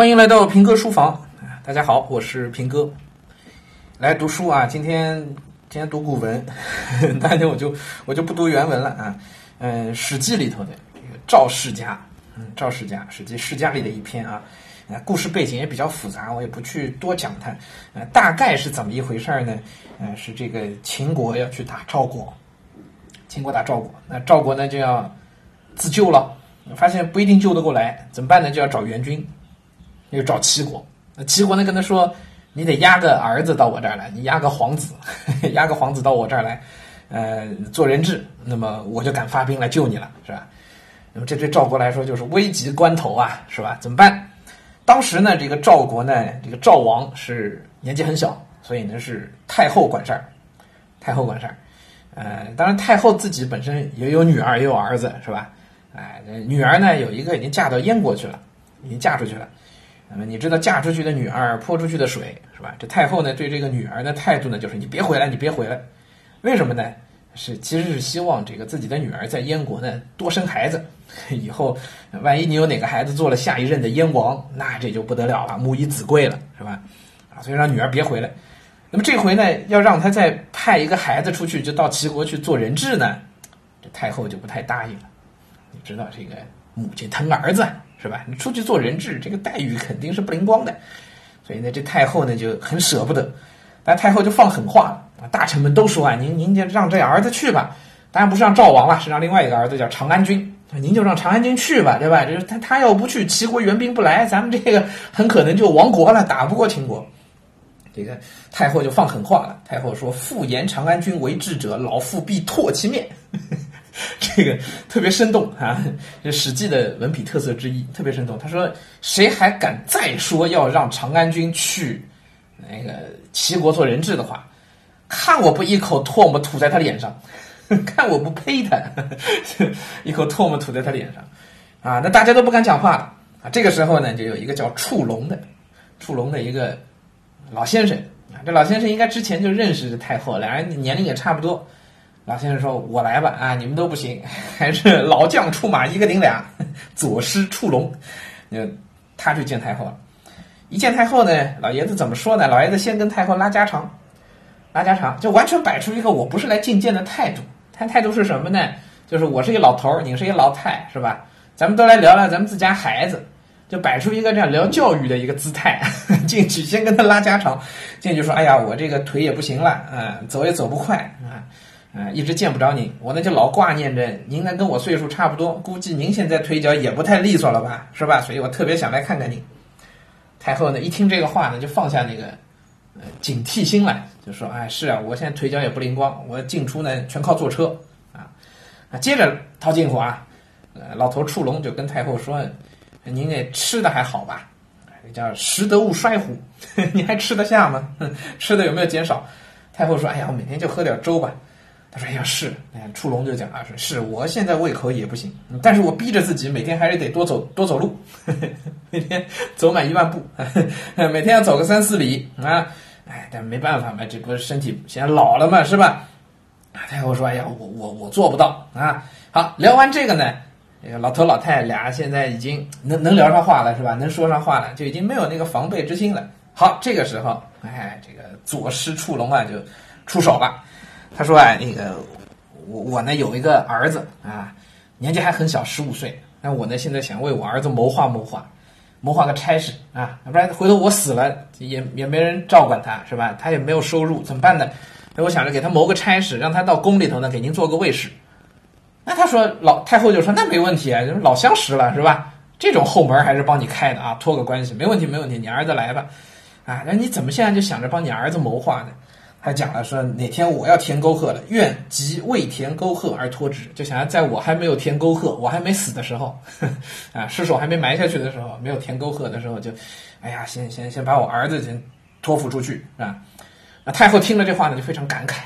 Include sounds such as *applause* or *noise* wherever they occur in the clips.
欢迎来到平哥书房，大家好，我是平哥，来读书啊。今天今天读古文，*laughs* 那天我就我就不读原文了啊。嗯，《史记》里头的这个赵世家，嗯，赵世家，《史记》世家里的一篇啊。故事背景也比较复杂，我也不去多讲它。呃，大概是怎么一回事呢？呃，是这个秦国要去打赵国，秦国打赵国，那赵国呢就要自救了，发现不一定救得过来，怎么办呢？就要找援军。又找齐国，那齐国呢跟他说：“你得押个儿子到我这儿来，你押个皇子，*laughs* 押个皇子到我这儿来，呃，做人质，那么我就敢发兵来救你了，是吧？那么这对赵国来说就是危急关头啊，是吧？怎么办？当时呢，这个赵国呢，这个赵王是年纪很小，所以呢是太后管事儿，太后管事儿。呃，当然太后自己本身也有女儿也有儿子，是吧？哎，女儿呢有一个已经嫁到燕国去了，已经嫁出去了。”那么你知道嫁出去的女儿泼出去的水是吧？这太后呢对这个女儿的态度呢就是你别回来，你别回来。为什么呢？是其实是希望这个自己的女儿在燕国呢多生孩子，*laughs* 以后万一你有哪个孩子做了下一任的燕王，那这就不得了了，母以子贵了是吧？啊，所以让女儿别回来。那么这回呢要让他再派一个孩子出去，就到齐国去做人质呢，这太后就不太答应了。你知道这个母亲疼儿子。是吧？你出去做人质，这个待遇肯定是不灵光的，所以呢，这太后呢就很舍不得，但太后就放狠话啊！大臣们都说啊，您您就让这儿子去吧，当然不是让赵王了，是让另外一个儿子叫长安君，您就让长安君去吧，对吧？就是他他要不去，齐国援兵不来，咱们这个很可能就亡国了，打不过秦国。这个太后就放狠话了，太后说：“复言长安君为智者，老妇必唾其面。” *laughs* 这个特别生动啊，这《史记》的文笔特色之一，特别生动。他说：“谁还敢再说要让长安君去那个齐国做人质的话，看我不一口唾沫吐在他脸上，*laughs* 看我不呸他，*laughs* 一口唾沫吐在他脸上啊！”那大家都不敢讲话了啊。这个时候呢，就有一个叫触龙的，触龙的一个老先生啊。这老先生应该之前就认识太后，两人年龄也差不多。老先生说：“我来吧，啊，你们都不行，*laughs* 还是老将出马，一个顶俩。*laughs* 左师出龙，那他去见太后了。一见太后呢，老爷子怎么说呢？老爷子先跟太后拉家常，拉家常，就完全摆出一个我不是来觐见的态度。他态度是什么呢？就是我是一老头儿，你是一老太，是吧？咱们都来聊聊咱们自家孩子，就摆出一个这样聊教育的一个姿态 *laughs* 进去，先跟他拉家常。进去说：哎呀，我这个腿也不行了，啊，走也走不快，啊。”啊，一直见不着您，我呢就老挂念着您。呢跟我岁数差不多，估计您现在腿脚也不太利索了吧，是吧？所以我特别想来看看您。太后呢一听这个话呢，就放下那个警惕心来，就说：“哎，是啊，我现在腿脚也不灵光，我进出呢全靠坐车啊。”啊，接着套近乎啊，呃，老头触龙就跟太后说：“您那吃的还好吧？叫食得勿衰乎？*laughs* 你还吃得下吗？*laughs* 吃的有没有减少？”太后说：“哎呀，我每天就喝点粥吧。”他说：“哎呀，是，哎，触龙就讲啊，说是我现在胃口也不行，但是我逼着自己每天还是得多走多走路，*laughs* 每天走满一万步，*laughs* 每天要走个三四里啊，哎，但没办法嘛，这不是身体现在老了嘛，是吧？”太后说：“哎呀，我我我做不到啊。”好，聊完这个呢，老头老太俩现在已经能能聊上话了，是吧？能说上话了，就已经没有那个防备之心了。好，这个时候，哎，这个左师触龙啊，就出手了。他说：“啊，那个我我呢有一个儿子啊，年纪还很小，十五岁。那我呢现在想为我儿子谋划谋划，谋划个差事啊，不然回头我死了也也没人照管他，是吧？他也没有收入，怎么办呢？那我想着给他谋个差事，让他到宫里头呢给您做个卫士。那他说老太后就说那没问题啊，老相识了，是吧？这种后门还是帮你开的啊，托个关系没问题，没问题，你儿子来吧。啊，那你怎么现在就想着帮你儿子谋划呢？”还讲了说哪天我要填沟壑了，愿即未填沟壑而托之，就想要在我还没有填沟壑，我还没死的时候，*laughs* 啊，尸首还没埋下去的时候，没有填沟壑的时候，就，哎呀，先先先把我儿子先托付出去啊。那太后听了这话呢，就非常感慨，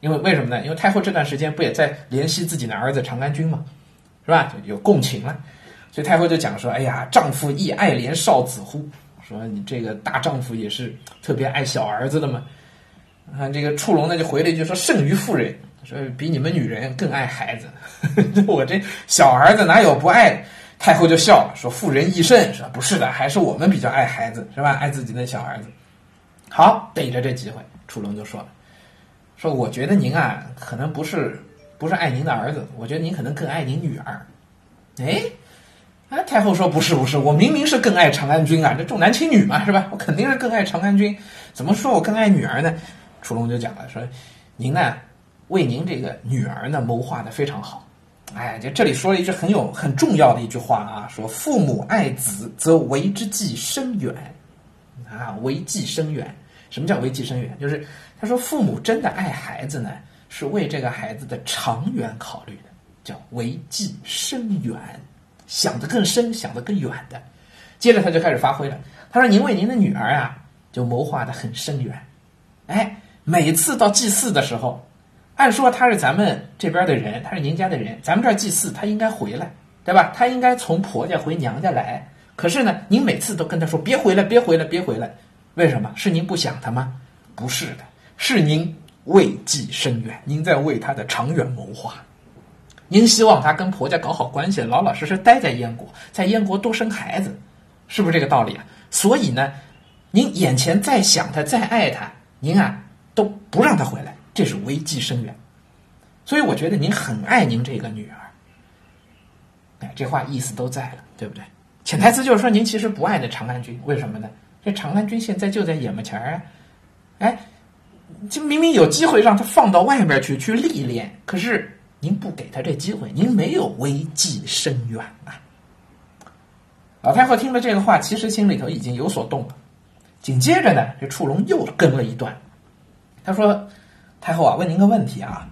因为为什么呢？因为太后这段时间不也在怜惜自己的儿子长安君吗？是吧？就有共情了，所以太后就讲说，哎呀，丈夫亦爱怜少子乎？说你这个大丈夫也是特别爱小儿子的嘛。啊，这个触龙呢就回了一句说：“胜于妇人，说比你们女人更爱孩子。*laughs* 我这小儿子哪有不爱太后就笑了，说：“妇人亦甚，说不是的，还是我们比较爱孩子，是吧？爱自己的小儿子。”好，逮着这机会，楚龙就说了：“说我觉得您啊，可能不是不是爱您的儿子，我觉得您可能更爱您女儿。”哎，啊，太后说：“不是，不是，我明明是更爱长安君啊，这重男轻女嘛，是吧？我肯定是更爱长安君，怎么说我更爱女儿呢？”楚龙就讲了说：“您呢，为您这个女儿呢谋划的非常好。”哎，就这里说了一句很有很重要的一句话啊，说父母爱子，则为之计深远，啊，为计深远。什么叫为计深远？就是他说父母真的爱孩子呢，是为这个孩子的长远考虑的，叫为计深远，想得更深，想得更远的。接着他就开始发挥了，他说：“您为您的女儿啊，就谋划的很深远。哎，每次到祭祀的时候。”按说他是咱们这边的人，他是您家的人，咱们这儿祭祀，他应该回来，对吧？他应该从婆家回娘家来。可是呢，您每次都跟他说别回来，别回来，别回来，为什么？是您不想他吗？不是的，是您未计深远，您在为他的长远谋划。您希望他跟婆家搞好关系，老老实实待在燕国，在燕国多生孩子，是不是这个道理啊？所以呢，您眼前再想他，再爱他，您啊都不让他回来。这是危机深远，所以我觉得您很爱您这个女儿。哎，这话意思都在了，对不对？潜台词就是说您其实不爱那长安君，为什么呢？这长安君现在就在眼门前儿啊！哎，就明明有机会让他放到外面去去历练，可是您不给他这机会，您没有危机深远啊！老太后听了这个话，其实心里头已经有所动了。紧接着呢，这触龙又跟了一段，他说。太后啊，问您个问题啊，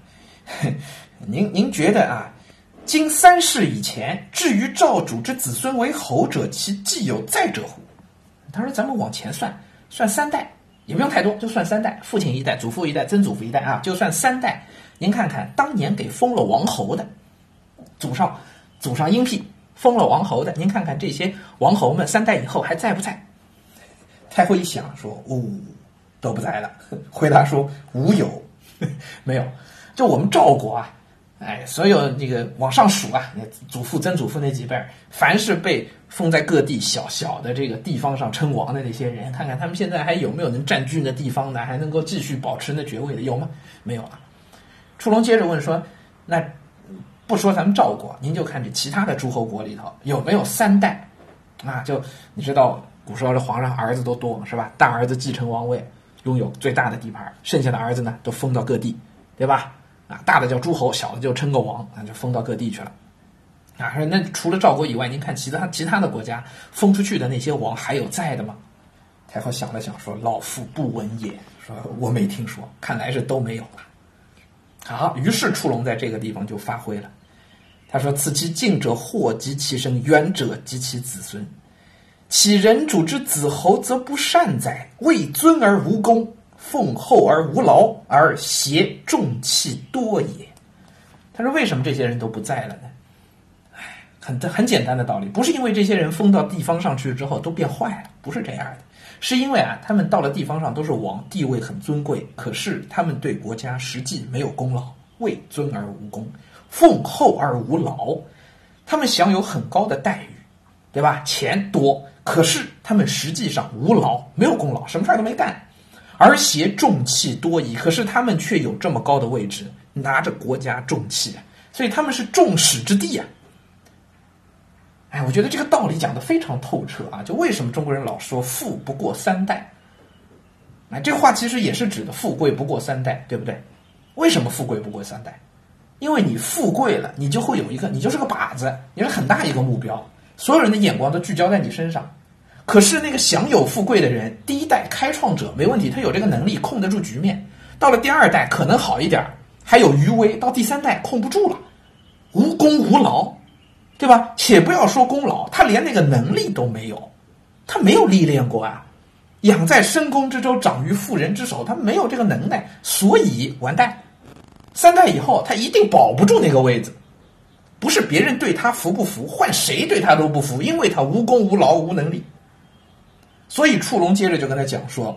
*laughs* 您您觉得啊，今三世以前，至于赵主之子孙为侯者，其既有在者乎？他说：“咱们往前算，算三代，也不用太多，就算三代，父亲一代、祖父一代、曾祖父一代啊，就算三代。您看看，当年给封了王侯的，祖上祖上荫庇封了王侯的，您看看这些王侯们，三代以后还在不在？”太后一想说：“哦，都不在了。*laughs* ”回答说：“无有。*laughs* ”没有，就我们赵国啊，哎，所有那个往上数啊，祖父、曾祖父那几辈儿，凡是被封在各地小小的这个地方上称王的那些人，看看他们现在还有没有能占据那地方的，还能够继续保持那爵位的，有吗？没有啊。楚龙接着问说：“那不说咱们赵国，您就看这其他的诸侯国里头有没有三代啊？就你知道，古时候这皇上儿子都多是吧？大儿子继承王位。”拥有最大的地盘，剩下的儿子呢都封到各地，对吧？啊，大的叫诸侯，小的就称个王，那就封到各地去了。啊，说那除了赵国以外，您看其他其他的国家封出去的那些王还有在的吗？太后想了想说：“老夫不闻也。”说：“我没听说，看来是都没有了。”好，于是触龙在这个地方就发挥了。他说：“此其近者祸及其身，远者及其子孙。”其人主之子侯，则不善哉？为尊而无功，奉厚而无劳，而挟重器多也。他说：“为什么这些人都不在了呢？”哎，很很简单的道理，不是因为这些人封到地方上去之后都变坏了，不是这样的，是因为啊，他们到了地方上都是王，地位很尊贵，可是他们对国家实际没有功劳，为尊而无功，奉厚而无劳，他们享有很高的待遇，对吧？钱多。可是他们实际上无劳，没有功劳，什么事儿都没干，而挟重器多疑。可是他们却有这么高的位置，拿着国家重器，所以他们是众矢之的啊！哎，我觉得这个道理讲的非常透彻啊！就为什么中国人老说富不过三代？哎，这话其实也是指的富贵不过三代，对不对？为什么富贵不过三代？因为你富贵了，你就会有一个，你就是个靶子，你是很大一个目标。所有人的眼光都聚焦在你身上，可是那个享有富贵的人，第一代开创者没问题，他有这个能力控得住局面。到了第二代可能好一点，还有余威；到第三代控不住了，无功无劳，对吧？且不要说功劳，他连那个能力都没有，他没有历练过啊。养在深宫之中，长于妇人之手，他没有这个能耐，所以完蛋。三代以后，他一定保不住那个位子。不是别人对他服不服，换谁对他都不服，因为他无功无劳无能力。所以触龙接着就跟他讲说：“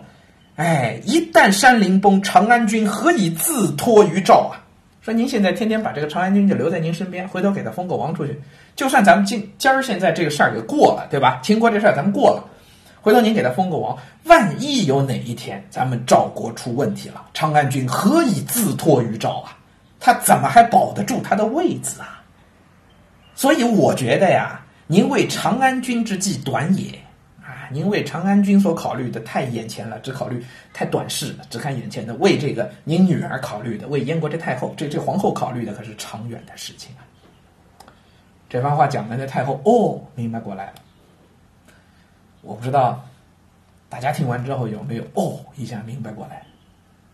哎，一旦山林崩，长安君何以自托于赵啊？说您现在天天把这个长安君就留在您身边，回头给他封个王出去，就算咱们今今儿现在这个事儿给过了，对吧？秦国这事儿咱们过了，回头您给他封个王，万一有哪一天咱们赵国出问题了，长安君何以自托于赵啊？他怎么还保得住他的位子啊？所以我觉得呀，您为长安君之计短也啊！您为长安君所考虑的太眼前了，只考虑太短视了，只看眼前的。为这个您女儿考虑的，为燕国这太后、这这皇后考虑的，可是长远的事情啊！这番话讲的，那太后哦，明白过来了。我不知道大家听完之后有没有哦一下明白过来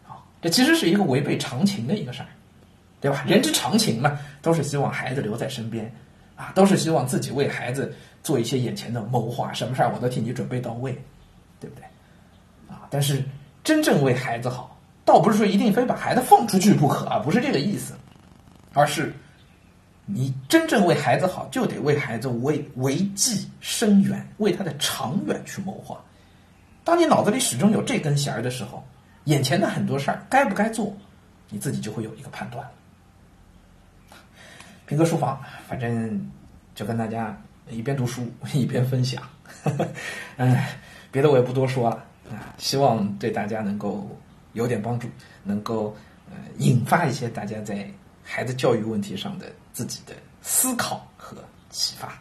啊？这其实是一个违背常情的一个事儿。对吧？人之常情嘛，都是希望孩子留在身边，啊，都是希望自己为孩子做一些眼前的谋划，什么事儿我都替你准备到位，对不对？啊，但是真正为孩子好，倒不是说一定非把孩子放出去不可啊，不是这个意思，而是你真正为孩子好，就得为孩子为为计深远，为他的长远去谋划。当你脑子里始终有这根弦儿的时候，眼前的很多事儿该不该做，你自己就会有一个判断了。平哥书房，反正就跟大家一边读书一边分享，嗯，*laughs* 别的我也不多说了啊，希望对大家能够有点帮助，能够呃引发一些大家在孩子教育问题上的自己的思考和启发。